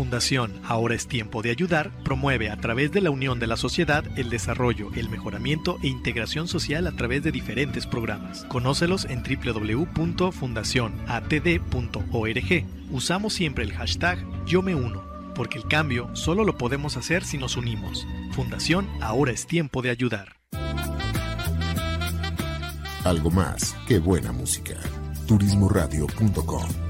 Fundación Ahora es Tiempo de Ayudar promueve a través de la unión de la sociedad el desarrollo, el mejoramiento e integración social a través de diferentes programas. Conócelos en www.fundacionatd.org. Usamos siempre el hashtag Yo me uno, porque el cambio solo lo podemos hacer si nos unimos. Fundación Ahora es Tiempo de Ayudar. Algo más que buena música. Turismoradio.com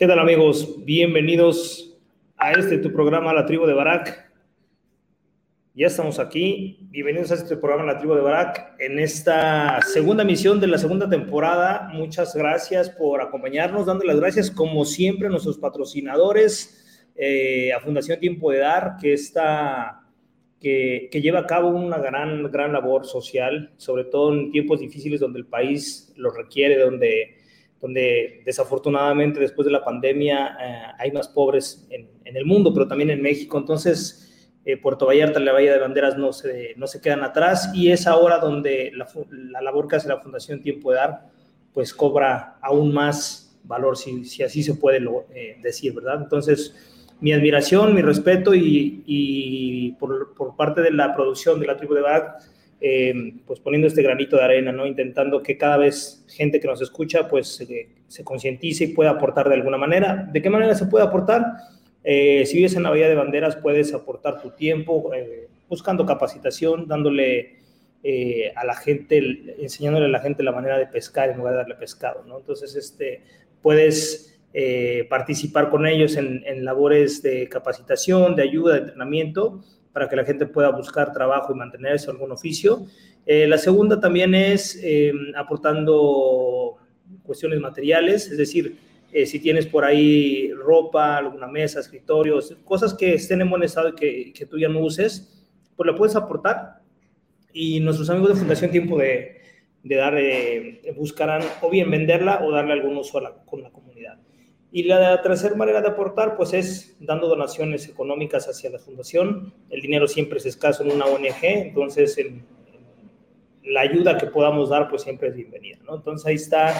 ¿Qué tal amigos? Bienvenidos a este tu programa La Tribu de Barak. Ya estamos aquí. Bienvenidos a este programa La Tribu de Barak en esta segunda emisión de la segunda temporada. Muchas gracias por acompañarnos, dando las gracias como siempre a nuestros patrocinadores, eh, a Fundación Tiempo de Dar, que está que, que, lleva a cabo una gran, gran labor social, sobre todo en tiempos difíciles donde el país lo requiere, donde donde desafortunadamente después de la pandemia eh, hay más pobres en, el mundo, pero también en México. Entonces, eh, Puerto Vallarta la Bahía de Banderas no se, no se quedan atrás y es ahora donde la, la, labor que hace la Fundación Tiempo de Dar, pues cobra aún más valor, si, si así se puede eh, decir, ¿verdad? Entonces, mi admiración, mi respeto y, y por, por, parte de la producción de la tribu de eh, pues poniendo este granito de arena, ¿no? Intentando que cada vez gente que nos escucha, pues se, se concientice y pueda aportar de alguna manera. ¿De qué manera se puede aportar? Eh, si vives en la Bahía de Banderas, puedes aportar tu tiempo eh, buscando capacitación, dándole eh, a la gente, enseñándole a la gente la manera de pescar en lugar de darle pescado, ¿no? Entonces, este, puedes eh, participar con ellos en, en labores de capacitación, de ayuda, de entrenamiento, para que la gente pueda buscar trabajo y mantenerse algún oficio. Eh, la segunda también es eh, aportando cuestiones materiales, es decir, eh, si tienes por ahí ropa, alguna mesa, escritorios, cosas que estén en buen estado y que, que tú ya no uses, pues la puedes aportar. Y nuestros amigos de Fundación Tiempo de, de Dar buscarán o bien venderla o darle algún uso a con la comunidad. Y la tercera manera de aportar, pues es dando donaciones económicas hacia la fundación. El dinero siempre es escaso en una ONG, entonces la ayuda que podamos dar, pues siempre es bienvenida, ¿no? Entonces ahí está.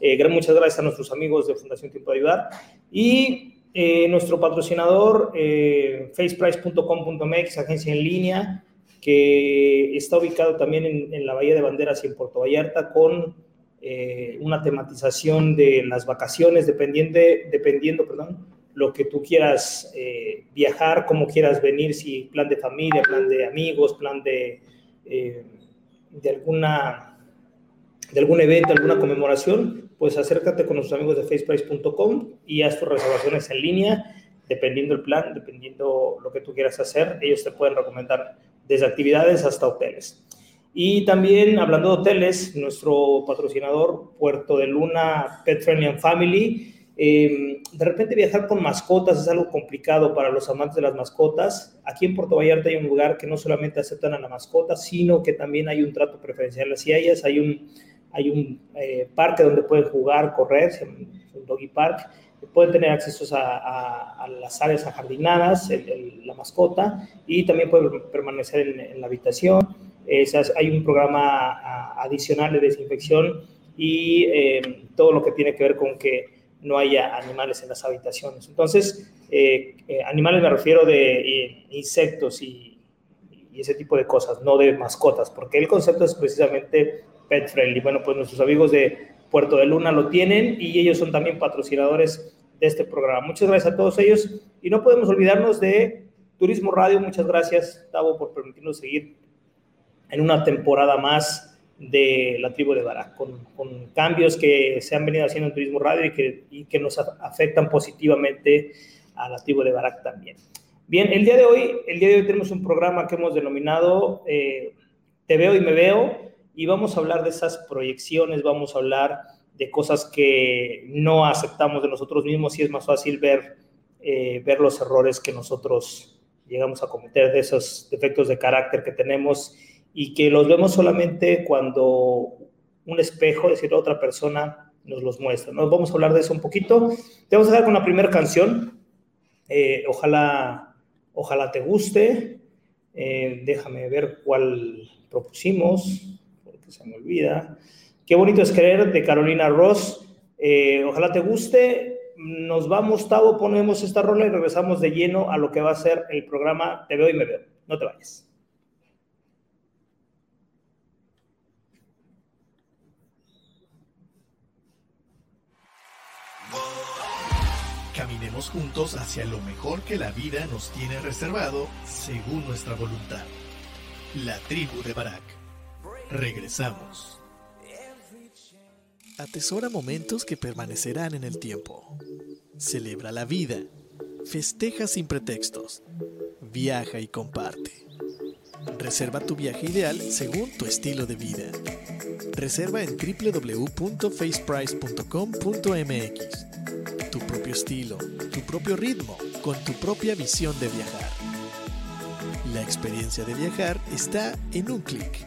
Eh, muchas gracias a nuestros amigos de Fundación Tiempo de Ayudar. Y eh, nuestro patrocinador, eh, faceprice.com.mx, agencia en línea, que está ubicado también en, en la Bahía de Banderas y en Puerto Vallarta con eh, una tematización de las vacaciones, dependiendo, dependiendo perdón, lo que tú quieras eh, viajar, cómo quieras venir, si plan de familia, plan de amigos, plan de, eh, de, alguna, de algún evento, alguna conmemoración, pues acércate con nuestros amigos de faceprice.com y haz tus reservaciones en línea, dependiendo el plan, dependiendo lo que tú quieras hacer, ellos te pueden recomendar desde actividades hasta hoteles. Y también hablando de hoteles, nuestro patrocinador Puerto de Luna Pet Friendly Family. Eh, de repente viajar con mascotas es algo complicado para los amantes de las mascotas. Aquí en Puerto Vallarta hay un lugar que no solamente aceptan a la mascota, sino que también hay un trato preferencial hacia ellas. Hay un, hay un eh, parque donde pueden jugar, correr, un doggy park. Pueden tener acceso a, a, las áreas ajardinadas, la mascota, y también pueden permanecer en la habitación hay un programa adicional de desinfección y eh, todo lo que tiene que ver con que no haya animales en las habitaciones. Entonces, eh, eh, animales me refiero de insectos y, y, ese tipo de cosas, no de mascotas, porque el concepto es precisamente pet friendly. Bueno, pues nuestros amigos de Puerto de Luna lo tienen y ellos son también patrocinadores de este programa. Muchas gracias a todos ellos y no podemos olvidarnos de Turismo Radio. Muchas gracias, Tavo, por permitirnos seguir en una temporada más de la tribu de Barak, con, cambios que se han venido haciendo en Turismo Radio y que, y que nos afectan positivamente a la tribu de Barak también. Bien, el día de hoy, el día de hoy tenemos un programa que hemos denominado eh, Te veo y me veo y vamos a hablar de esas proyecciones, vamos a hablar de cosas que no aceptamos de nosotros mismos y es más fácil ver, eh, ver los errores que nosotros llegamos a cometer, de esos defectos de carácter que tenemos y que los vemos solamente cuando un espejo, es decir, otra persona nos los muestra. Nos vamos a hablar de eso un poquito. Te vamos a dar con la primera canción. Eh, ojalá, ojalá te guste. Eh, déjame ver cuál propusimos, porque se me olvida. Qué bonito es creer de Carolina Ross. Eh, ojalá te guste. Nos vamos, Tavo, ponemos esta rola y regresamos de lleno a lo que va a ser el programa Te veo y me veo. No te vayas. Caminemos juntos hacia lo mejor que la vida nos tiene reservado según nuestra voluntad. La tribu de Barak. Regresamos. Atesora momentos que permanecerán en el tiempo. Celebra la vida. Festeja sin pretextos. Viaja y comparte. Reserva tu viaje ideal según tu estilo de vida. Reserva en www.faceprice.com.mx tu propio estilo, tu propio ritmo, con tu propia visión de viajar. La experiencia de viajar está en un clic.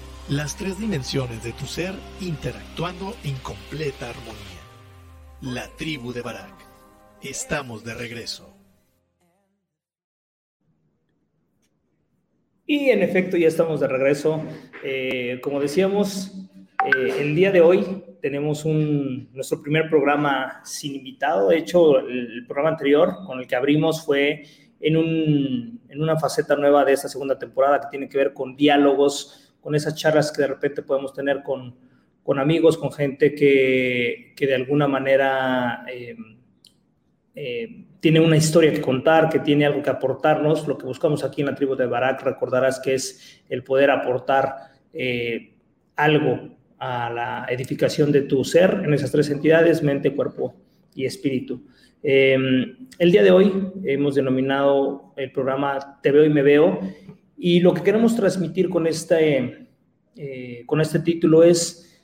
las tres dimensiones de tu ser interactuando en completa armonía. La tribu de Barak. Estamos de regreso. Y en efecto ya estamos de regreso. Eh, como decíamos, eh, el día de hoy tenemos un, nuestro primer programa sin invitado. De hecho, el, programa anterior con el que abrimos fue en, un, en una faceta nueva de esta segunda temporada que tiene que ver con diálogos, con esas charlas que de repente podemos tener con, con amigos, con gente que, que de alguna manera eh, eh, tiene una historia que contar, que tiene algo que aportarnos. Lo que buscamos aquí en la tribu de Barak, recordarás que es el poder aportar eh, algo a la edificación de tu ser en esas tres entidades, mente, cuerpo y espíritu. El día de hoy hemos denominado el programa Te veo y me veo y lo que queremos transmitir con este, con este título es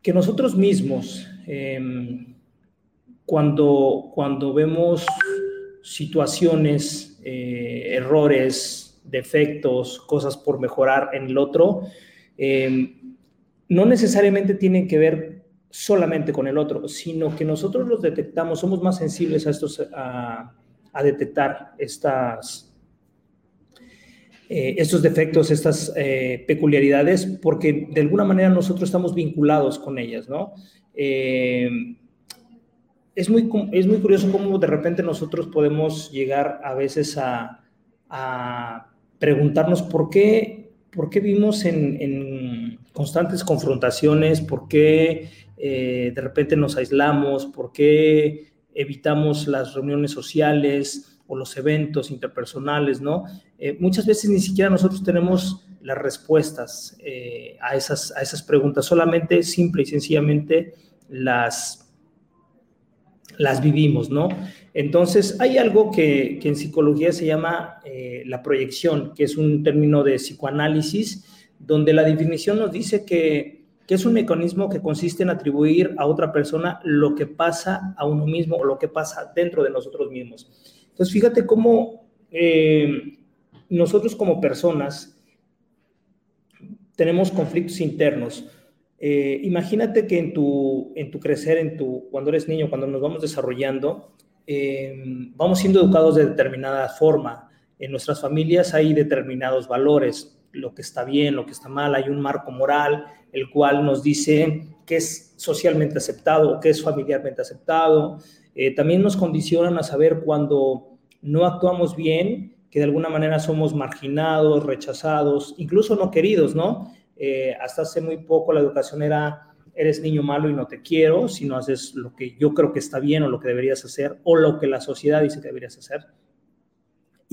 que nosotros mismos, em, cuando, cuando vemos situaciones, eh, errores, defectos, cosas por mejorar en el otro, eh, no necesariamente tienen que ver solamente con el otro, sino que nosotros los detectamos, somos más sensibles a, estos, a, detectar estas, eh, estos defectos, estas eh, peculiaridades, porque de alguna manera nosotros estamos vinculados con ellas, ¿no? es, muy, es muy curioso cómo de repente nosotros podemos llegar a veces a, preguntarnos por qué ¿por qué vimos en, constantes confrontaciones? ¿Por qué eh, de repente nos aislamos? ¿Por qué evitamos las reuniones sociales los eventos interpersonales? ¿no? Eh, muchas veces ni siquiera nosotros tenemos las respuestas eh, a, esas, a esas preguntas, solamente simple y sencillamente las, las vivimos, ¿no? Entonces, hay algo que, en psicología se llama eh, la proyección, que es un término de psicoanálisis, donde la definición nos dice que, es un mecanismo que consiste en atribuir a otra persona lo que pasa a uno mismo o lo que pasa dentro de nosotros mismos. Entonces, fíjate cómo eh, nosotros como personas tenemos conflictos internos. Eh, imagínate que en tu, en tu crecer, en tu, cuando eres niño, cuando nos vamos desarrollando, eh, vamos siendo educados de determinada forma. En nuestras familias hay determinados valores, lo que está bien, lo que está mal, hay un marco moral, el cual nos dice qué es socialmente aceptado, qué es familiarmente aceptado. Eh, también nos condicionan a saber cuando no actuamos bien, que de alguna manera somos marginados, rechazados, incluso no queridos, ¿no? Eh, hasta hace muy poco la educación era eres niño malo y no te quiero si no haces lo que yo creo que está bien o lo que deberías hacer o lo que la sociedad dice que deberías hacer.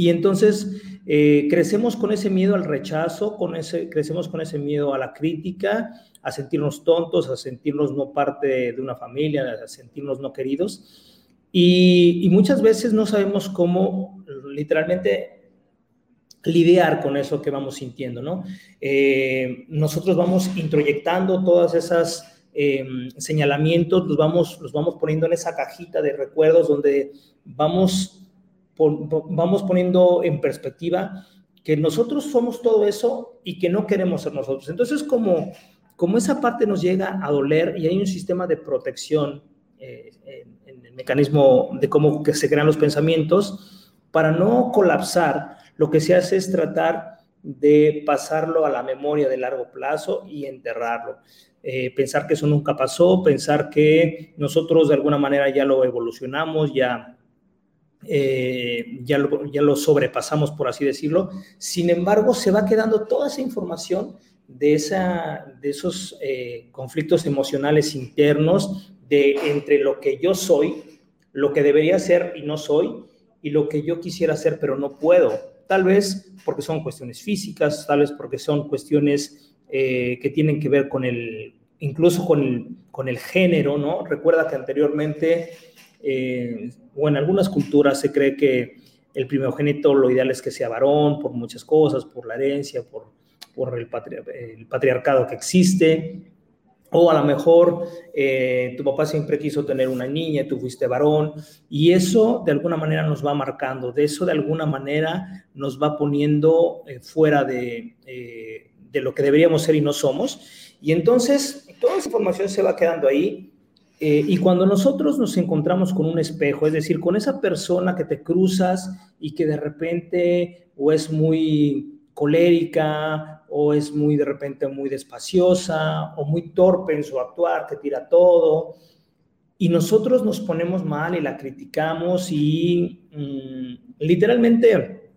Y entonces eh, crecemos con ese miedo al rechazo, con ese, crecemos con ese miedo a la crítica, a sentirnos tontos, a sentirnos no parte de una familia, a sentirnos no queridos. Y, muchas veces no sabemos cómo literalmente lidiar con eso que vamos sintiendo, ¿no? Eh, nosotros vamos introyectando todas esas em, señalamientos, los vamos, los vamos poniendo en esa cajita de recuerdos donde vamos vamos poniendo en perspectiva que nosotros somos todo eso y que no queremos ser nosotros. Entonces, como, como esa parte nos llega a doler y hay un sistema de protección eh, en, el mecanismo de cómo que se crean los pensamientos, para no colapsar, lo que se hace es tratar de pasarlo a la memoria de largo plazo y enterrarlo. Eh, pensar que eso nunca pasó, pensar que nosotros de alguna manera ya lo evolucionamos, ya eh, ya, lo, ya lo sobrepasamos, por así decirlo. Sin embargo, se va quedando toda esa información de, esa, de esos eh, conflictos emocionales internos de entre lo que yo soy, lo que debería ser y no soy, y lo que yo quisiera ser pero no puedo. Tal vez porque son cuestiones físicas, tal vez porque son cuestiones eh, que tienen que ver con el, incluso con el, con el género, ¿no? Recuerda que anteriormente eh, o en algunas culturas se cree que el primogénito lo ideal es que sea varón por muchas cosas, por la herencia, por, por el, patriarcado que existe. O a lo mejor eh, tu papá siempre quiso tener una niña, tú fuiste varón, y eso de alguna manera nos va marcando, de eso de alguna manera nos va poniendo eh, fuera de, de lo que deberíamos ser y no somos. Y entonces toda esa información se va quedando ahí eh, y cuando nosotros nos encontramos con un espejo, es decir, con esa persona que te cruzas y que de repente o es muy colérica o es muy de repente muy despaciosa o muy torpe en su actuar, que tira todo, y nosotros nos ponemos mal y la criticamos y mm, literalmente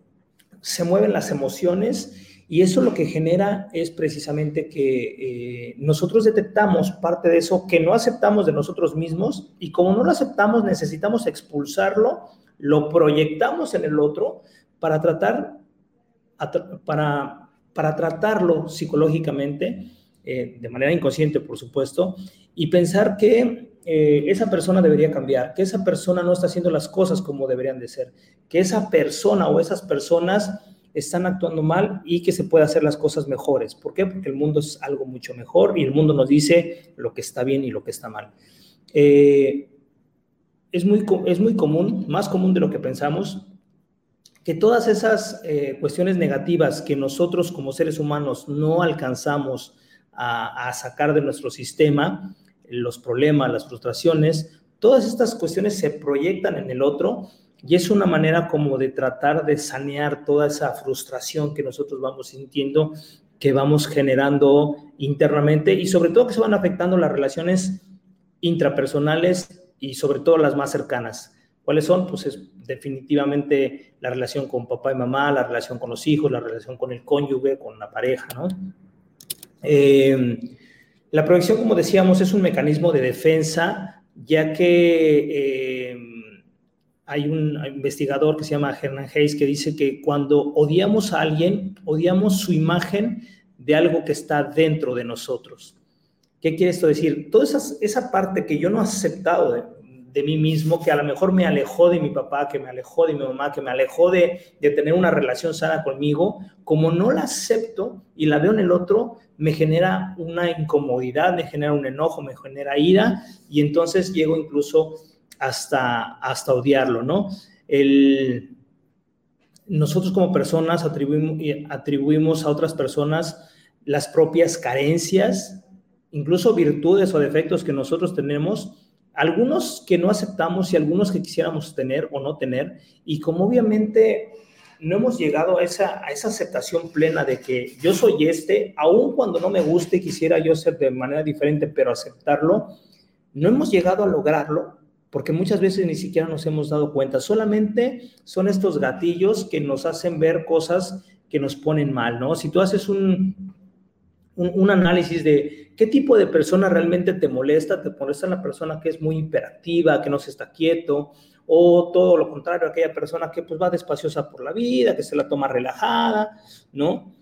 se mueven las emociones y eso lo que genera es precisamente que eh, nosotros detectamos parte de eso que no aceptamos de nosotros mismos y como no lo aceptamos necesitamos expulsarlo, lo proyectamos en el otro para tratar, para, para tratarlo psicológicamente, eh, de manera inconsciente por supuesto, y pensar que eh, esa persona debería cambiar, que esa persona no está haciendo las cosas como deberían de ser, que esa persona o esas personas están actuando mal y que se puede hacer las cosas mejores. ¿Por qué? Porque el mundo es algo mucho mejor y el mundo nos dice lo que está bien y lo que está mal. Eh, es, muy, es muy común, más común de lo que pensamos, que todas esas eh, cuestiones negativas que nosotros como seres humanos no alcanzamos a, a sacar de nuestro sistema, los problemas, las frustraciones, todas estas cuestiones se proyectan en el otro y es una manera como de tratar de sanear toda esa frustración que nosotros vamos sintiendo, que vamos generando internamente y sobre todo que se van afectando las relaciones intrapersonales y sobre todo las más cercanas. ¿Cuáles son? Pues es definitivamente la relación con papá y mamá, la relación con los hijos, la relación con el cónyuge, con la pareja, ¿no? Eh, la proyección, como decíamos, es un mecanismo de defensa, ya que eh, hay un investigador que se llama Hernan Hayes que dice que cuando odiamos a alguien, odiamos su imagen de algo que está dentro de nosotros. ¿Qué quiere esto decir? Toda esa, esa parte que yo no he aceptado de, de, mí mismo, que a lo mejor me alejó de mi papá, que me alejó de mi mamá, que me alejó de, de tener una relación sana conmigo, como no la acepto y la veo en el otro, me genera una incomodidad, me genera un enojo, me genera ira y entonces llego incluso hasta, hasta odiarlo, ¿no? El, nosotros como personas atribuimos, atribuimos a otras personas las propias carencias, incluso virtudes o defectos que nosotros tenemos, algunos que no aceptamos y algunos que quisiéramos tener o no tener, y como obviamente no hemos llegado a esa, a esa aceptación plena de que yo soy este, aun cuando no me guste, quisiera yo ser de manera diferente, pero aceptarlo, no hemos llegado a lograrlo porque muchas veces ni siquiera nos hemos dado cuenta. Solamente son estos gatillos que nos hacen ver cosas que nos ponen mal, ¿no? Si tú haces un, un, análisis de qué tipo de persona realmente te molesta, te molesta la persona que es muy hiperactiva, que no se está quieto, o todo lo contrario, aquella persona que pues va despaciosa por la vida, que se la toma relajada, ¿no?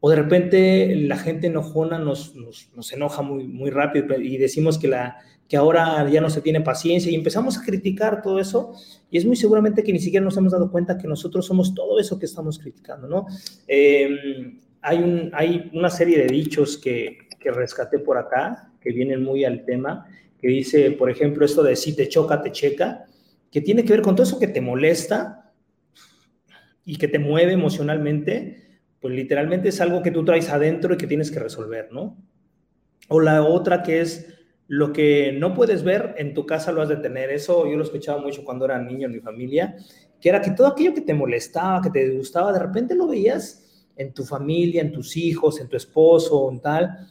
O de repente la gente enojona nos, nos, nos enoja muy, muy rápido y decimos que, la, que ahora ya no se tiene paciencia y empezamos a criticar todo eso y es muy seguramente que ni siquiera nos hemos dado cuenta que nosotros somos todo eso que estamos criticando, ¿no? Eh, hay, hay una serie de dichos que, que rescaté por acá, que vienen muy al tema, que dice, por ejemplo, esto de si te choca, te checa, que tiene que ver con todo eso que te molesta y que te mueve emocionalmente, pues literalmente es algo que tú traes adentro y que tienes que resolver, ¿no? O la otra que es lo que no puedes ver en tu casa lo has de tener. Eso yo lo escuchaba mucho cuando era niño en mi familia, que era que todo aquello que te molestaba, que te gustaba, de repente lo veías en tu familia, en tus hijos, en tu esposo, en tal.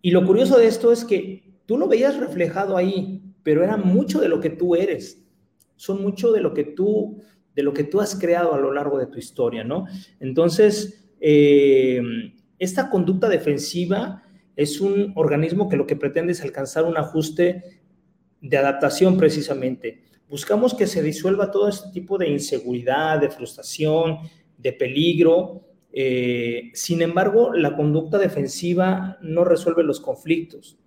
Y lo curioso de esto es que tú lo veías reflejado ahí, pero era mucho de lo que tú eres. Son mucho de lo que tú, de lo que tú has creado a lo largo de tu historia, ¿no? Entonces, eh, esta conducta defensiva es un organismo que lo que pretende es alcanzar un ajuste de adaptación precisamente. Buscamos que se disuelva todo este tipo de inseguridad, de frustración, de peligro, eh, sin embargo, la conducta defensiva no resuelve los conflictos.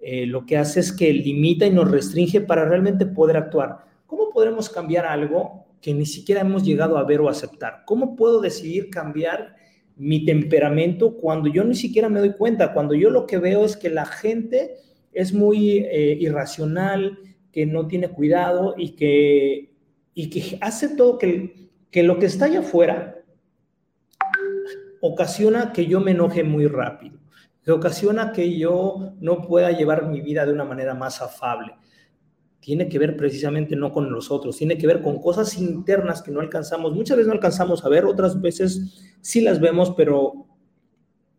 Eh, lo que hace es que limita y nos restringe para realmente poder actuar. ¿Cómo podremos cambiar algo que ni siquiera hemos llegado a ver o aceptar? ¿Cómo puedo decidir cambiar mi temperamento cuando yo ni siquiera me doy cuenta? Cuando yo lo que veo es que la gente es muy eh, irracional, que no tiene cuidado y que, y que hace todo que, que lo que está allá afuera ocasiona que yo me enoje muy rápido, que ocasiona que yo no pueda llevar mi vida de una manera más afable. Tiene que ver precisamente no con los otros, tiene que ver con cosas internas que no alcanzamos. Muchas veces no alcanzamos a ver, otras veces sí las vemos, pero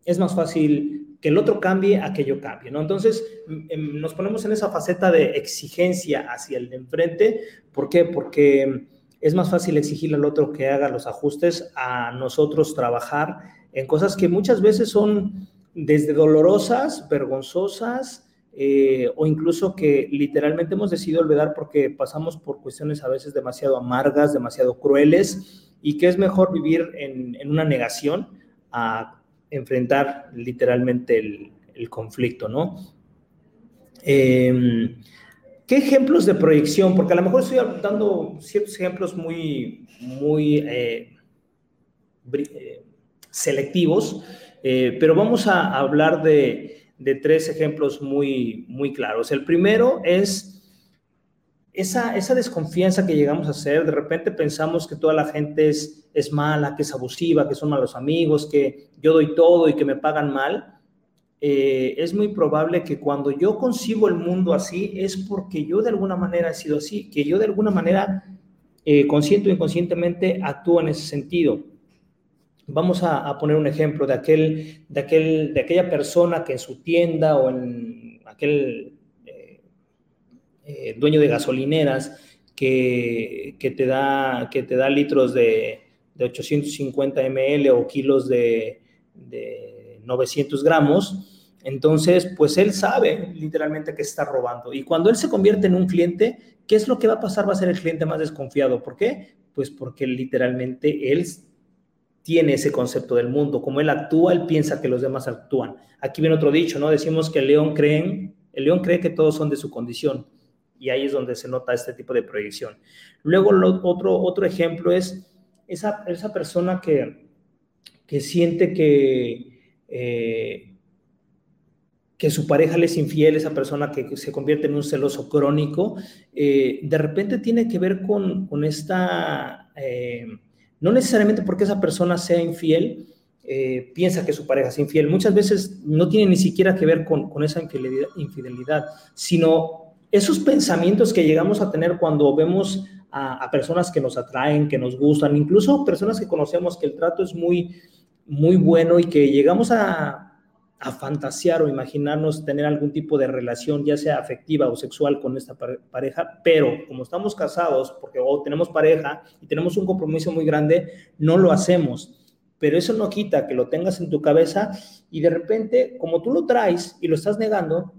es más fácil que el otro cambie a que yo cambie, ¿no? Entonces em, nos ponemos en esa faceta de exigencia hacia el de enfrente. ¿Por qué? Porque es más fácil exigirle al otro que haga los ajustes a nosotros trabajar en cosas que muchas veces son desde dolorosas, vergonzosas, eh, o incluso que literalmente hemos decidido olvidar porque pasamos por cuestiones a veces demasiado amargas, demasiado crueles, y que es mejor vivir en, una negación a enfrentar literalmente el, conflicto, ¿no? Em, ¿Qué ejemplos de proyección? Porque a lo mejor estoy dando ciertos ejemplos muy, muy eh, eh, selectivos, pero vamos a hablar de, tres ejemplos muy, muy claros. El primero es esa, esa desconfianza que llegamos a hacer. De repente pensamos que toda la gente es, es mala, que es abusiva, que son malos amigos, que yo doy todo y que me pagan mal. Eh, es muy probable que cuando yo concibo el mundo así es porque yo de alguna manera he sido así, que yo de alguna manera, eh, consciente o inconscientemente, actúo en ese sentido. Vamos a, poner un ejemplo de, aquel, de, aquel, de aquella persona que en su tienda o en aquel eh, dueño de gasolineras que, que, te, da, que te da litros de, de 850 ml o kilos de 900 gramos, entonces, pues él sabe literalmente que está robando. Y cuando él se convierte en un cliente, ¿qué es lo que va a pasar? Va a ser el cliente más desconfiado. ¿Por qué? Pues porque literalmente él tiene ese concepto del mundo. Como él actúa, él piensa que los demás actúan. Aquí viene otro dicho, ¿no? Decimos que el león cree, el león cree que todos son de su condición. Y ahí es donde se nota este tipo de proyección. Luego, otro, otro ejemplo es esa, esa persona que, que siente que, eh, que su pareja le es infiel, esa persona que se convierte en un celoso crónico, eh, de repente tiene que ver con, esta, eh, No necesariamente porque esa persona sea infiel, eh, piensa que su pareja es infiel. Muchas veces no tiene ni siquiera que ver con, esa infidelidad, sino esos pensamientos que llegamos a tener cuando vemos a, personas que nos atraen, que nos gustan, incluso personas que conocemos que el trato es muy, muy bueno y que llegamos a, a fantasear o imaginarnos tener algún tipo de relación, ya sea afectiva o sexual con esta pareja, pero como estamos casados, porque o tenemos pareja y tenemos un compromiso muy grande, no lo hacemos. Pero eso no quita que lo tengas en tu cabeza y de repente, como tú lo traes y lo estás negando,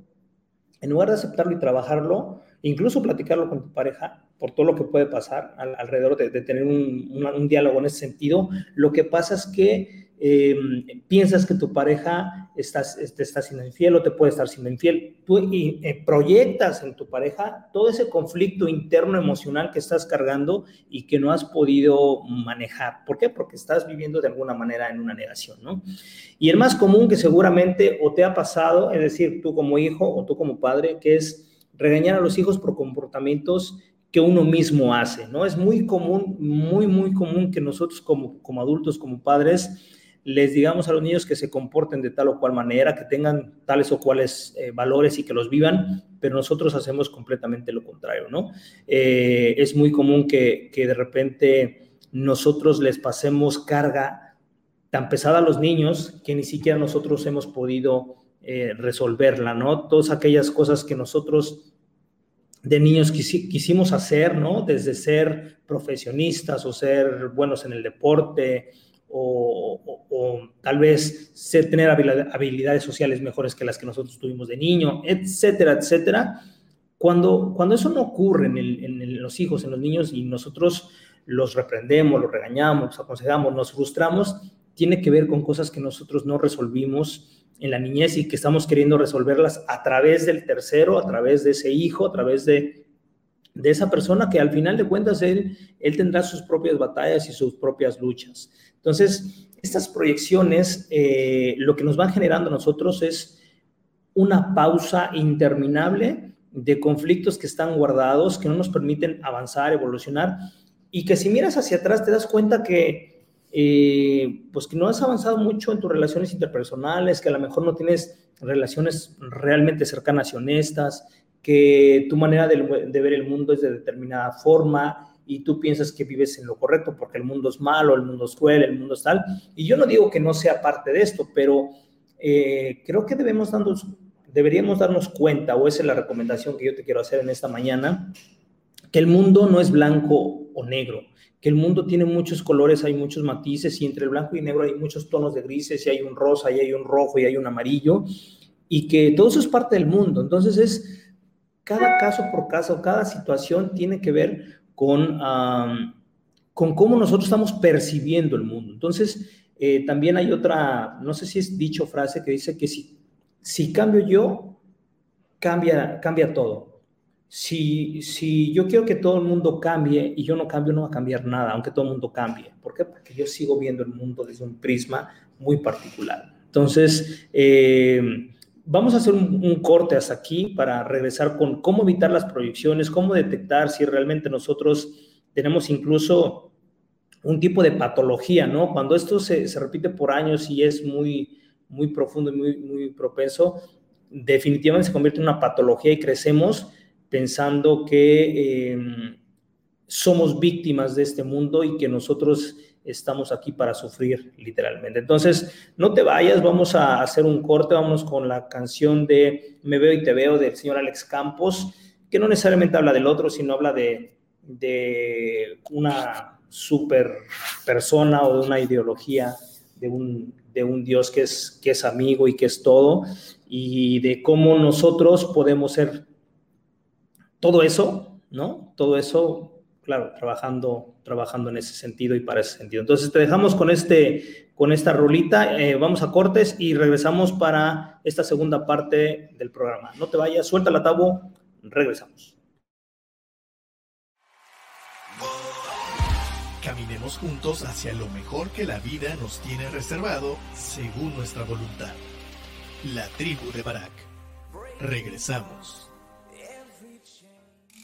en lugar de aceptarlo y trabajarlo, incluso platicarlo con tu pareja, por todo lo que puede pasar alrededor de, tener un, diálogo en ese sentido, lo que pasa es que Em, piensas que tu pareja estás, te está siendo infiel o te puede estar siendo infiel, tú eh, proyectas en tu pareja todo ese conflicto interno emocional que estás cargando y que no has podido manejar. ¿Por qué? Porque estás viviendo de alguna manera en una negación, ¿no? Y el más común que seguramente o te ha pasado, es decir, tú como hijo o tú como padre, que es regañar a los hijos por comportamientos que uno mismo hace, ¿no? Es muy común, muy, muy común que nosotros como, como adultos, como padres, les digamos a los niños que se comporten de tal o cual manera, que tengan tales o cuales eh, valores y que los vivan, pero nosotros hacemos completamente lo contrario, ¿no? Eh, es muy común que, de repente nosotros les pasemos carga tan pesada a los niños que ni siquiera nosotros hemos podido eh, resolverla, ¿no? Todas aquellas cosas que nosotros de niños quisimos hacer, ¿no? Desde ser profesionistas o ser buenos en el deporte, o, tal vez ser, tener habilidades sociales mejores que las que nosotros tuvimos de niño, etcétera, etcétera. Cuando, cuando eso no ocurre en, los hijos, en los niños, y nosotros los reprendemos, los regañamos, los aconsejamos, nos frustramos, tiene que ver con cosas que nosotros no resolvimos en la niñez y que estamos queriendo resolverlas a través del tercero, a través de ese hijo, a través de, de esa persona que al final de cuentas él, tendrá sus propias batallas y sus propias luchas. Entonces, estas proyecciones eh, lo que nos van generando a nosotros es una pausa interminable de conflictos que están guardados, que no nos permiten avanzar, evolucionar, y que si miras hacia atrás te das cuenta que, eh, pues que no has avanzado mucho en tus relaciones interpersonales, que a lo mejor no tienes relaciones realmente cercanas y honestas, que tu manera de, ver el mundo es de determinada forma, y tú piensas que vives en lo correcto porque el mundo es malo, el mundo es cruel, el mundo es tal. Y yo no digo que no sea parte de esto, pero eh, creo que debemos darnos, deberíamos darnos cuenta, o esa es la recomendación que yo te quiero hacer en esta mañana, que el mundo no es blanco o negro, que el mundo tiene muchos colores, hay muchos matices y entre el blanco y negro hay muchos tonos de grises y hay un rosa y hay un rojo y hay un amarillo y que todo eso es parte del mundo. Entonces es cada caso por caso, cada situación tiene que ver con, con cómo nosotros estamos percibiendo el mundo. Entonces, eh, también hay otra, no sé si es dicho frase que dice que si, si cambio yo, cambia, cambia todo. Si, si yo quiero que todo el mundo cambie y yo no cambio, no va a cambiar nada, aunque todo el mundo cambie. ¿Por qué? Porque yo sigo viendo el mundo desde un prisma muy particular. Entonces, eh, Vamos a hacer un, corte hasta aquí para regresar con cómo evitar las proyecciones, cómo detectar si realmente nosotros tenemos incluso un tipo de patología, ¿no? Cuando esto se, repite por años y es muy, muy profundo y muy, muy propenso, definitivamente se convierte en una patología y crecemos pensando que em, somos víctimas de este mundo y que nosotros estamos aquí para sufrir literalmente. Entonces, no te vayas, vamos a hacer un corte, vamos con la canción de Me veo y te veo del señor Alex Campos, que no necesariamente habla del otro, sino habla de, de una super persona o de una ideología, de un, de un Dios que es, que es amigo y que es todo, y de cómo nosotros podemos ser todo eso, ¿no? Todo eso claro, trabajando, trabajando en ese sentido y para ese sentido. Entonces te dejamos con, este, con esta rolita, eh, vamos a cortes y regresamos para esta segunda parte del programa. No te vayas, suelta la tabo, regresamos. Caminemos juntos hacia lo mejor que la vida nos tiene reservado según nuestra voluntad. La tribu de Barak. Regresamos.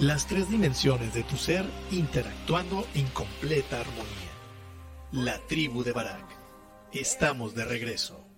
las tres dimensiones de tu ser interactuando en completa armonía. La tribu de Barak. Estamos de regreso.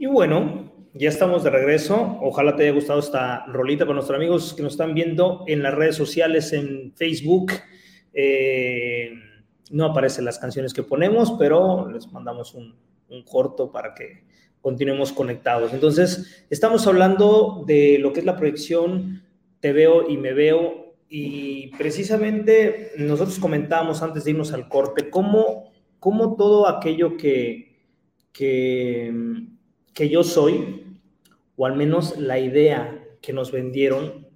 Y bueno, ya estamos de regreso. Ojalá te haya gustado esta rolita para nuestros amigos que nos están viendo en las redes sociales, en Facebook. Eh, no aparecen las canciones que ponemos, pero les mandamos un, un corto para que continuemos conectados. Entonces, estamos hablando de lo que es la proyección Te veo y me veo. Y precisamente nosotros comentábamos antes de irnos al corte cómo, cómo todo aquello que, que que yo soy, o al menos la idea que nos vendieron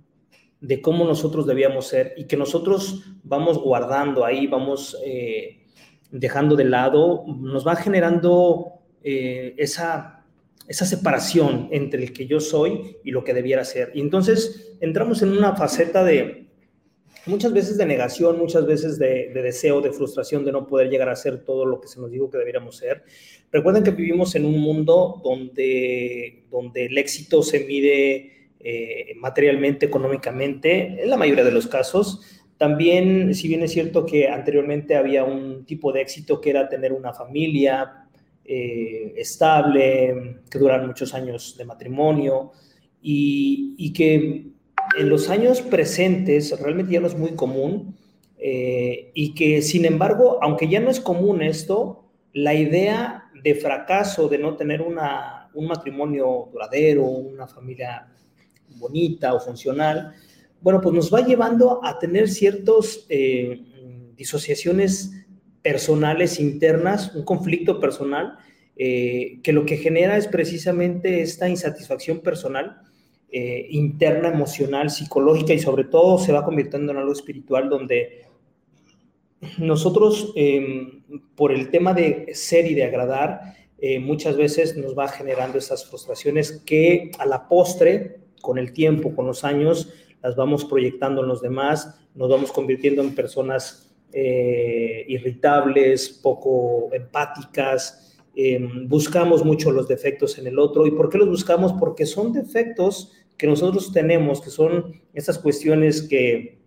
de cómo nosotros debíamos ser y que nosotros vamos guardando ahí, vamos eh, dejando de lado, nos va generando eh, esa, esa separación entre el que yo soy y lo que debiera ser. Y entonces entramos en una faceta de muchas veces de negación, muchas veces de, deseo, de frustración de no poder llegar a ser todo lo que se nos dijo que debiéramos ser. Recuerden que vivimos en un mundo donde, donde el éxito se mide eh, materialmente, económicamente, en la mayoría de los casos. También, si bien es cierto que anteriormente había un tipo de éxito que era tener una familia, eh, estable, que duran muchos años de matrimonio y, que en los años presentes realmente ya no es muy común eh, y que sin embargo, aunque ya no es común esto, la idea de fracaso, de no tener una, un matrimonio duradero, una familia bonita o funcional, bueno, pues nos va llevando a tener ciertas eh, disociaciones personales internas, un conflicto personal, eh, que lo que genera es precisamente esta insatisfacción personal, eh, interna, emocional, psicológica y sobre todo se va convirtiendo en algo espiritual donde nosotros, em, por el tema de ser y de agradar, eh, muchas veces nos va generando esas frustraciones que a la postre, con el tiempo, con los años, las vamos proyectando en los demás, nos vamos convirtiendo en personas eh, irritables, poco empáticas, em, buscamos mucho los defectos en el otro. ¿Y por qué los buscamos? Porque son defectos que nosotros tenemos, que son estas cuestiones que,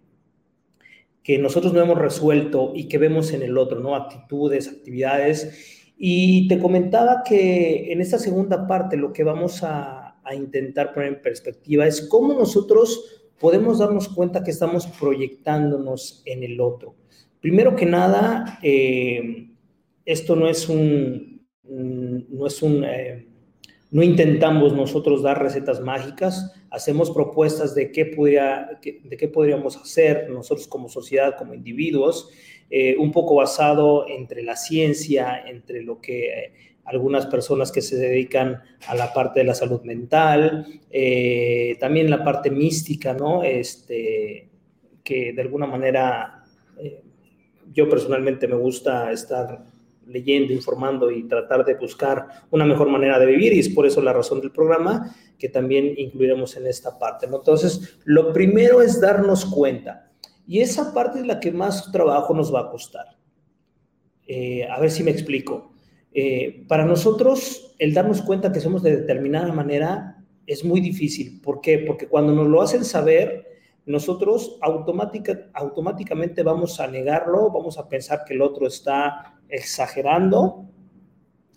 que nosotros no hemos resuelto y que vemos en el otro, ¿no? Actitudes, actividades. Y te comentaba que en esta segunda parte lo que vamos a, a intentar poner en perspectiva es cómo nosotros podemos darnos cuenta que estamos proyectándonos en el otro. Primero que nada, eh, esto no es un, no es un, eh, no intentamos nosotros dar recetas mágicas, hacemos propuestas de qué, podría, de qué podríamos hacer nosotros como sociedad, como individuos, eh, un poco basado entre la ciencia, entre lo que algunas personas que se dedican a la parte de la salud mental, también la parte mística, ¿no? Este, que de alguna manera yo personalmente me gusta estar leyendo, informando y tratar de buscar una mejor manera de vivir y es por eso la razón del programa que también incluiremos en esta parte. Entonces, lo primero es darnos cuenta y esa parte es la que más trabajo nos va a costar. Eh, a ver si me explico. Eh, para nosotros, el darnos cuenta que somos de determinada manera es muy difícil. ¿Por qué? Porque cuando nos lo hacen saber, nosotros automáticamente vamos a negarlo, vamos a pensar que el otro está exagerando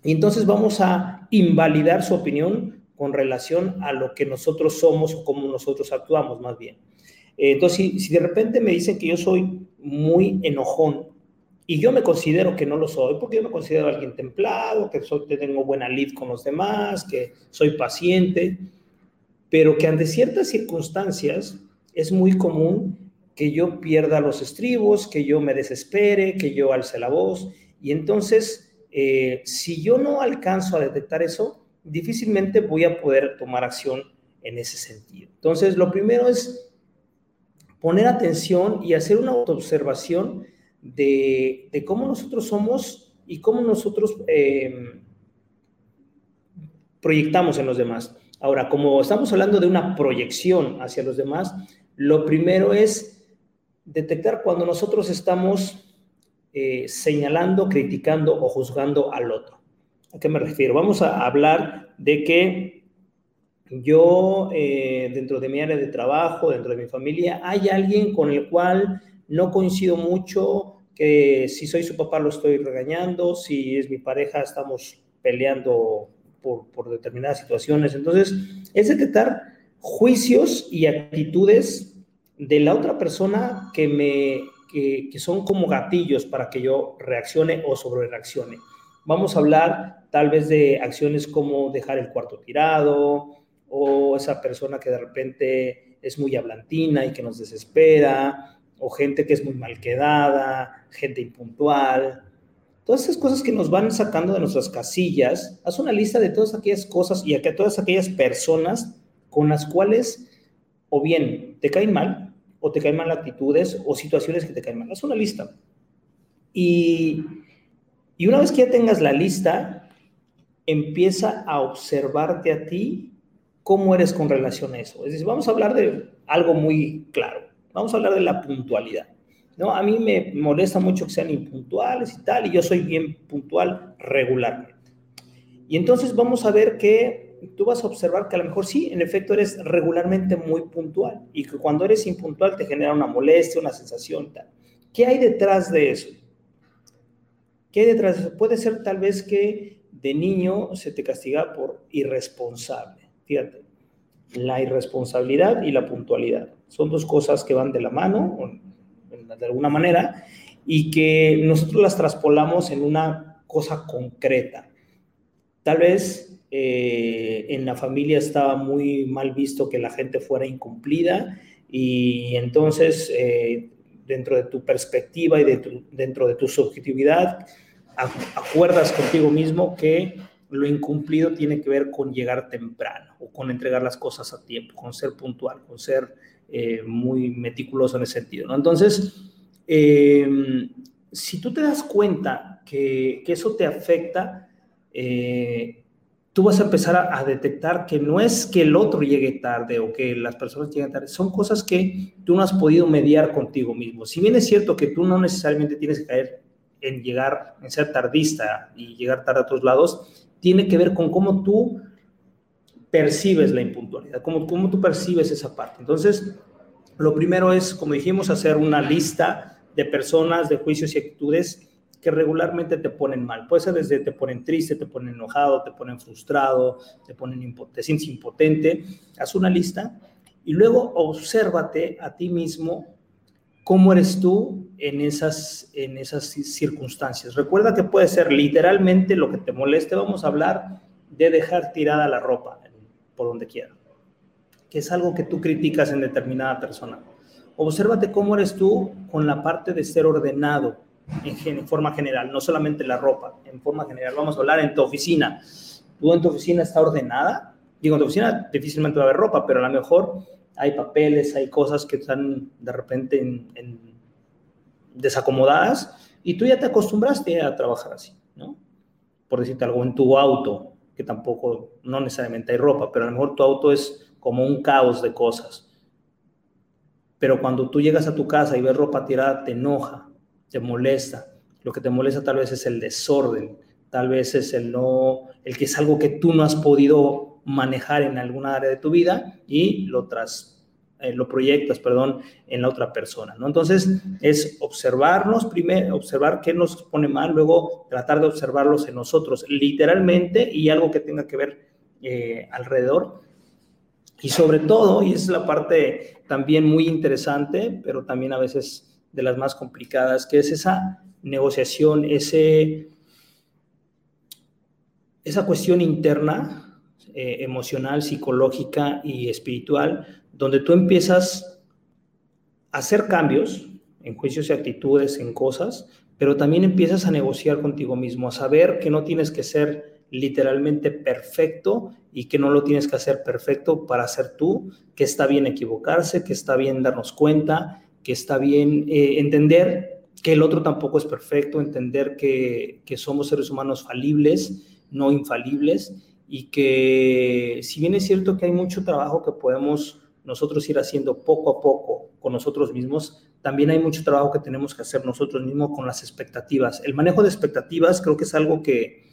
y entonces vamos a invalidar su opinión con relación a lo que nosotros somos o cómo nosotros actuamos más bien. Entonces, si, de repente me dicen que yo soy muy enojón y yo me considero que no lo soy, porque yo me considero alguien templado, que soy, tengo buena lid con los demás, que soy paciente, pero que ante ciertas circunstancias es muy común que yo pierda los estribos, que yo me desespere, que yo alce la voz. Y entonces, eh, si yo no alcanzo a detectar eso, difícilmente voy a poder tomar acción en ese sentido. Entonces, lo primero es poner atención y hacer una autoobservación de, de cómo nosotros somos y cómo nosotros em, proyectamos en los demás. Ahora, como estamos hablando de una proyección hacia los demás, lo primero es detectar cuando nosotros estamos eh, señalando, criticando o juzgando al otro. ¿A qué me refiero? Vamos a hablar de que yo, eh, dentro de mi área de trabajo, dentro de mi familia, hay alguien con el cual no coincido mucho, que si soy su papá lo estoy regañando, si es mi pareja estamos peleando por, por determinadas situaciones. Entonces, es detectar juicios y actitudes de la otra persona que me que, son como gatillos para que yo reaccione o sobre reaccione. Vamos a hablar tal vez de acciones como dejar el cuarto tirado o esa persona que de repente es muy hablantina y que nos desespera o gente que es muy mal quedada, gente impuntual. Todas esas cosas que nos van sacando de nuestras casillas, haz una lista de todas aquellas cosas y a todas aquellas personas con las cuales o bien te caen mal o te caen mal actitudes o situaciones que te caen mal. Haz una lista. Y, y una vez que ya tengas la lista, empieza a observarte a ti cómo eres con relación a eso. Es decir, vamos a hablar de algo muy claro. Vamos a hablar de la puntualidad. ¿no? A mí me molesta mucho que sean impuntuales y tal, y yo soy bien puntual regularmente. Y entonces vamos a ver que tú vas a observar que a lo mejor sí, en efecto eres regularmente muy puntual y que cuando eres impuntual te genera una molestia, una sensación tal. ¿Qué hay detrás de eso? ¿Qué hay detrás de eso? Puede ser tal vez que de niño se te castiga por irresponsable. Fíjate, la irresponsabilidad y la puntualidad son dos cosas que van de la mano, de alguna manera, y que nosotros las traspolamos en una cosa concreta. Tal vez eh, en la familia estaba muy mal visto que la gente fuera incumplida y entonces eh, dentro de tu perspectiva y de dentro de tu subjetividad acuerdas contigo mismo que lo incumplido tiene que ver con llegar temprano o con entregar las cosas a tiempo, con ser puntual, con ser eh, muy meticuloso en ese sentido. ¿no? Entonces, em, si tú te das cuenta que, que eso te afecta, eh, tú vas a empezar a, detectar que no es que el otro llegue tarde o que las personas lleguen tarde, son cosas que tú no has podido mediar contigo mismo. Si bien es cierto que tú no necesariamente tienes que caer en llegar, en ser tardista y llegar tarde a otros lados, tiene que ver con cómo tú percibes la impuntualidad, cómo, cómo tú percibes esa parte. Entonces, lo primero es, como dijimos, hacer una lista de personas, de juicios y actitudes que regularmente te ponen mal. Puede ser desde te ponen triste, te ponen enojado, te ponen frustrado, te ponen te sientes impotente. Haz una lista y luego obsérvate a ti mismo cómo eres tú en esas, en esas circunstancias. Recuerda que puede ser literalmente lo que te moleste. Vamos a hablar de dejar tirada la ropa por donde quiera, que es algo que tú criticas en determinada persona. Obsérvate cómo eres tú con la parte de ser ordenado en, en forma general, no solamente la ropa, en forma general. Vamos a hablar en tu oficina. ¿Tú en tu oficina está ordenada? Digo, en tu oficina difícilmente va a haber ropa, pero a lo mejor hay papeles, hay cosas que están de repente en, desacomodadas y tú ya te acostumbraste a trabajar así, ¿no? Por decirte algo, en tu auto, que tampoco, no necesariamente hay ropa, pero a lo mejor tu auto es como un caos de cosas. Pero cuando tú llegas a tu casa y ves ropa tirada, te enoja, te molesta. Lo que te molesta tal vez es el desorden, tal vez es el no, el que es algo que tú no has podido manejar en alguna área de tu vida y lo tras, eh, lo proyectas, perdón, en la otra persona, ¿no? Entonces, es observarnos primero, observar qué nos pone mal, luego tratar de observarlos en nosotros, literalmente, y algo que tenga que ver eh, alrededor. Y sobre todo, y es la parte también muy interesante, pero también a veces de las más complicadas, que es esa negociación, ese, esa cuestión interna eh, emocional, psicológica y espiritual, donde tú empiezas a hacer cambios en juicios y actitudes, en cosas, pero también empiezas a negociar contigo mismo, a saber que no tienes que ser literalmente perfecto y que no lo tienes que hacer perfecto para ser tú, que está bien equivocarse, que está bien darnos cuenta, que está bien eh, entender que el otro tampoco es perfecto, entender que, que somos seres humanos falibles, no infalibles, y que si bien es cierto que hay mucho trabajo que podemos nosotros ir haciendo poco a poco con nosotros mismos, también hay mucho trabajo que tenemos que hacer nosotros mismos con las expectativas. El manejo de expectativas creo que es algo que,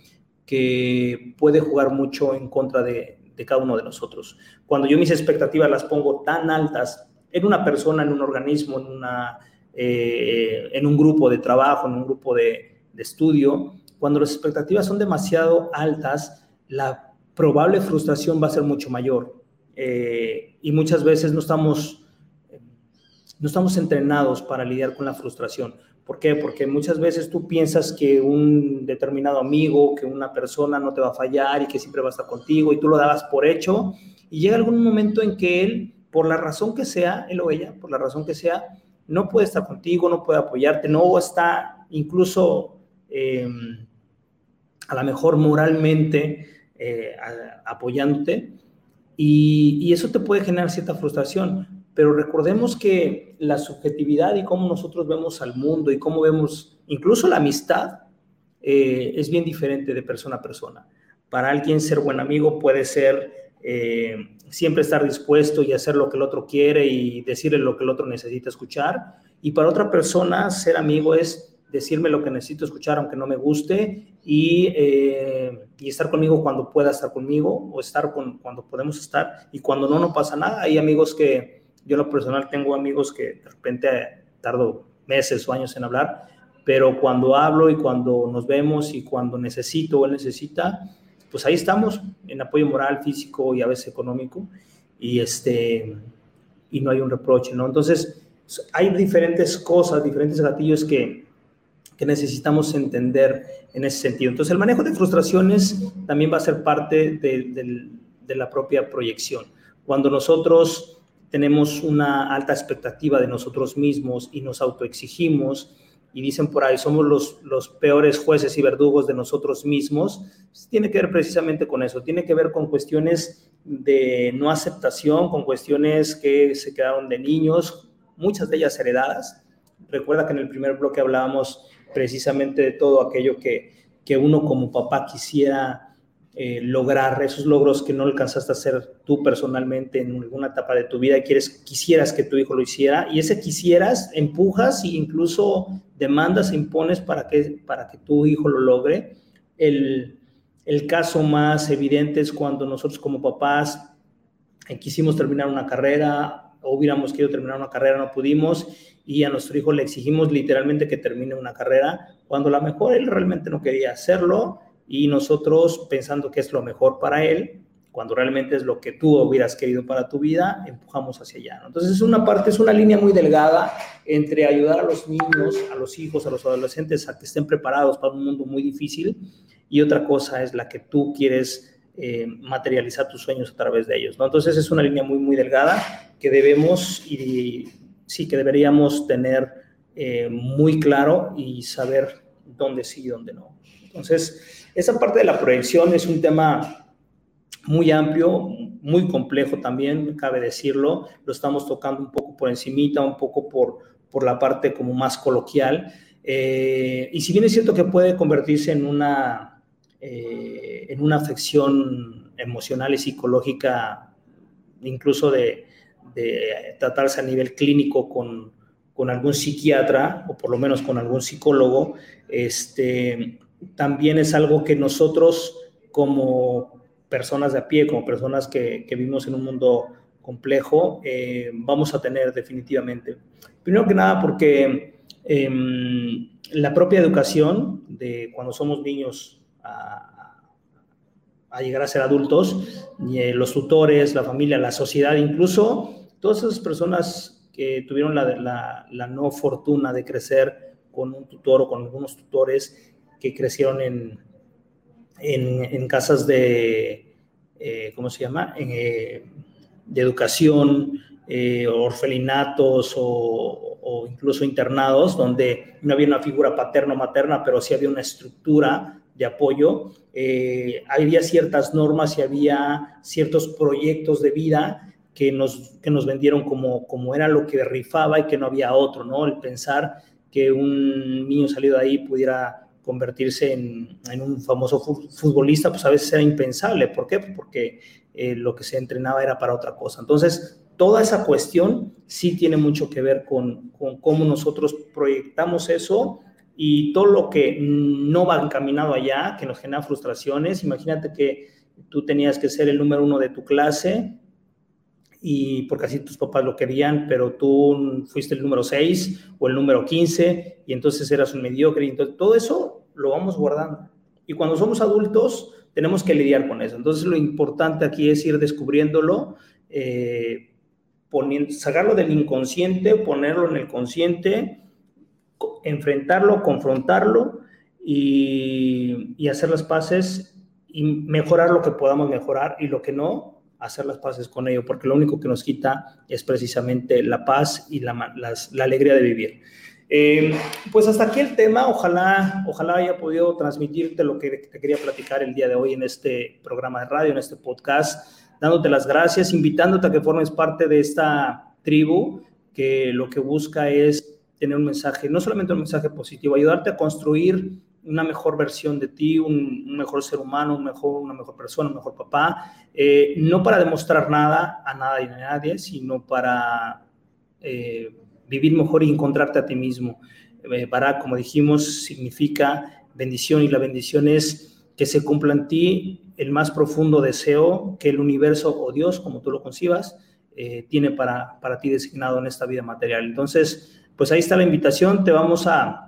que puede jugar mucho en contra de, de cada uno de nosotros. Cuando yo mis expectativas las pongo tan altas en una persona, en un organismo, en, una, eh, en un grupo de trabajo, en un grupo de, estudio, cuando las expectativas son demasiado altas, la probable frustración va a ser mucho mayor. Eh, y muchas veces no estamos, no estamos entrenados para lidiar con la frustración. ¿Por qué? Porque muchas veces tú piensas que un determinado amigo, que una persona no te va a fallar y que siempre va a estar contigo y tú lo dabas por hecho y llega algún momento en que él, por la razón que sea, él o ella, por la razón que sea, no puede estar contigo, no puede apoyarte, no está incluso eh, a lo mejor moralmente eh, apoyándote y, eso te puede generar cierta frustración, pero recordemos que la subjetividad y cómo nosotros vemos al mundo y cómo vemos incluso la amistad eh, es bien diferente de persona a persona. Para alguien ser buen amigo puede ser eh, siempre estar dispuesto y hacer lo que el otro quiere y decirle lo que el otro necesita escuchar. Y para otra persona ser amigo es decirme lo que necesito escuchar aunque no me guste y, eh, y estar conmigo cuando pueda estar conmigo o estar con, cuando podemos estar y cuando no, no pasa nada. Hay amigos que yo en lo personal tengo amigos que de repente tardo meses o años en hablar, pero cuando hablo y cuando nos vemos y cuando necesito o él necesita, pues ahí estamos en apoyo moral, físico y a veces económico y este y no hay un reproche, ¿no? Entonces, hay diferentes cosas, diferentes gatillos que, que necesitamos entender en ese sentido. Entonces, el manejo de frustraciones también va a ser parte de, de, la propia proyección. Cuando nosotros tenemos una alta expectativa de nosotros mismos y nos autoexigimos, y dicen por ahí, somos los, los peores jueces y verdugos de nosotros mismos, pues, tiene que ver precisamente con eso, tiene que ver con cuestiones de no aceptación, con cuestiones que se quedaron de niños, muchas de ellas heredadas. Recuerda que en el primer bloque hablábamos precisamente de todo aquello que, que uno como papá quisiera eh, lograr esos logros que no alcanzaste a hacer tú personalmente en alguna etapa de tu vida y quieres, quisieras que tu hijo lo hiciera y ese quisieras empujas e incluso demandas e impones para que, para que tu hijo lo logre. El, el caso más evidente es cuando nosotros como papás eh, quisimos terminar una carrera o hubiéramos querido terminar una carrera, no pudimos y a nuestro hijo le exigimos literalmente que termine una carrera cuando a lo mejor él realmente no quería hacerlo y nosotros pensando que es lo mejor para él, cuando realmente es lo que tú hubieras querido para tu vida, empujamos hacia allá. Entonces es una parte, es una línea muy delgada entre ayudar a los niños, a los hijos, a los adolescentes a que estén preparados para un mundo muy difícil y otra cosa es la que tú quieres eh, materializar tus sueños a través de ellos. ¿no? Entonces es una línea muy, muy delgada que debemos y sí que deberíamos tener eh, muy claro y saber dónde sí y dónde no. Entonces, esa parte de la proyección es un tema muy amplio, muy complejo también, cabe decirlo. Lo estamos tocando un poco por encimita, un poco por, por la parte como más coloquial. Eh, y si bien es cierto que puede convertirse en una, eh, en una afección emocional y psicológica, incluso de, de tratarse a nivel clínico con, con, algún psiquiatra o por lo menos con algún psicólogo, este, también es algo que nosotros como personas de a pie, como personas que, vivimos en un mundo complejo, eh, vamos a tener definitivamente. Primero que nada porque em, la propia educación de cuando somos niños a, llegar a ser adultos, eh, los tutores, la familia, la sociedad, incluso todas esas personas que tuvieron la, la no fortuna de crecer con un tutor o con algunos tutores, que crecieron en, en, casas de, eh, ¿cómo se llama? Eh, de educación, eh, orfelinatos o, o, incluso internados, donde no había una figura paterno-materna, pero sí había una estructura de apoyo. había ciertas normas y había ciertos proyectos de vida que nos, que nos vendieron como, como era lo que rifaba y que no había otro, ¿no? El pensar que un niño salido de ahí pudiera convertirse en, un famoso futbolista, pues a veces era impensable. ¿Por qué? Porque eh, lo que se entrenaba era para otra cosa. Entonces, toda esa cuestión sí tiene mucho que ver con, cómo nosotros proyectamos eso y todo lo que no va encaminado allá, que nos genera frustraciones. Imagínate que tú tenías que ser el número uno de tu clase y porque así tus papás lo querían, pero tú fuiste el número 6 o el número 15 y entonces eras un mediocre. Y todo eso lo vamos guardando. Y cuando somos adultos tenemos que lidiar con eso. Entonces lo importante aquí es ir descubriéndolo, eh, poniendo, sacarlo del inconsciente, ponerlo en el consciente, enfrentarlo, confrontarlo y hacer las paces y mejorar lo que podamos mejorar y lo que no, hacer las paces con ello, porque lo único que nos quita es precisamente la paz y la, la alegría de vivir. Eh, pues hasta aquí el tema, ojalá, ojalá haya podido transmitirte lo que te quería platicar el día de hoy en este programa de radio, en este podcast, dándote las gracias, invitándote a que formes parte de esta tribu que lo que busca es tener un mensaje, no solamente un mensaje positivo, ayudarte a construir una mejor versión de ti, un, mejor ser humano, un mejor, una mejor persona, un mejor papá, eh, no para demostrar nada a nada y a nadie, sino para eh, vivir mejor y encontrarte a ti mismo. para, como dijimos, significa bendición y la bendición es que se cumpla en ti el más profundo deseo que el universo o Dios, como tú lo concibas, tiene para, para ti designado en esta vida material. Entonces, pues ahí está la invitación, te vamos a,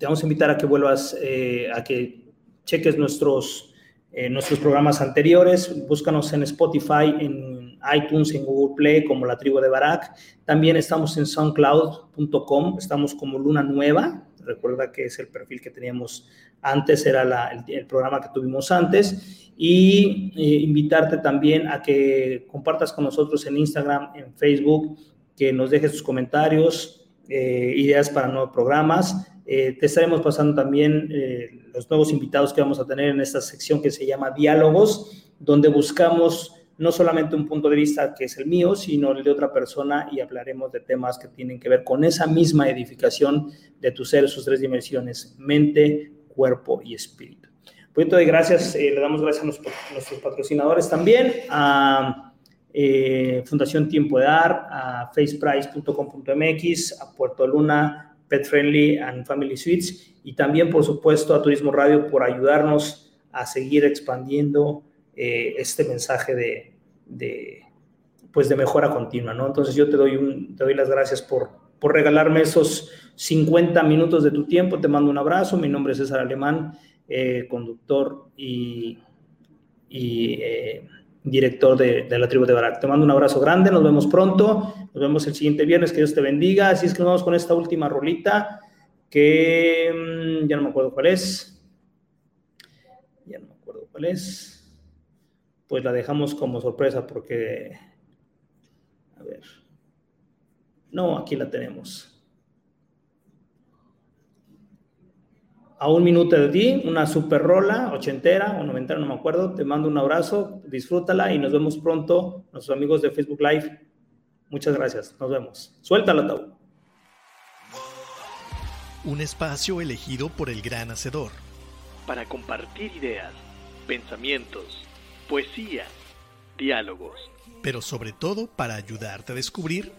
te vamos a invitar a que vuelvas, eh, a que cheques nuestros, eh, nuestros programas anteriores, búscanos en Spotify, en iTunes, en Google Play, como La Tribu de Barak. También estamos en soundcloud.com, estamos como Luna Nueva, recuerda que es el perfil que teníamos antes, era el, programa que tuvimos antes, y eh, invitarte también a que compartas con nosotros en Instagram, en Facebook, que nos dejes tus comentarios, ideas para nuevos programas. Eh, te estaremos pasando también eh, los nuevos invitados que vamos a tener en esta sección que se llama Diálogos, donde buscamos no solamente un punto de vista que es el mío, sino el de otra persona y hablaremos de temas que tienen que ver con esa misma edificación de tu ser, sus tres dimensiones, mente, cuerpo y espíritu. Pues entonces, gracias, le damos gracias a nuestros patrocinadores también, a eh, Fundación Tiempo de Dar, a faceprice.com.mx, a Puerto Luna, Pet Friendly and Family Suites y también, por supuesto, a Turismo Radio por ayudarnos a seguir expandiendo eh, este mensaje de, de, pues de mejora continua, ¿no? Entonces yo te doy, te doy las gracias por, por regalarme esos 50 minutos de tu tiempo, te mando un abrazo, mi nombre es César Alemán, eh, conductor y, y director de, la tribu de Barak. Te mando un abrazo grande, nos vemos pronto, nos vemos el siguiente viernes, que Dios te bendiga. Así es que nos vamos con esta última rolita, que mm, ya no me acuerdo cuál es. Ya no me acuerdo cuál es. Pues la dejamos como sorpresa porque... A ver. No, aquí la tenemos. A un minuto de ti, una super rola, ochentera o noventera, no me acuerdo. Te mando un abrazo, disfrútala y nos vemos pronto, nuestros amigos de Facebook Live. Muchas gracias, nos vemos. Suéltala, Tau. Un espacio elegido por el gran hacedor. Para compartir ideas, pensamientos, poesía, diálogos. Pero sobre todo para ayudarte a descubrir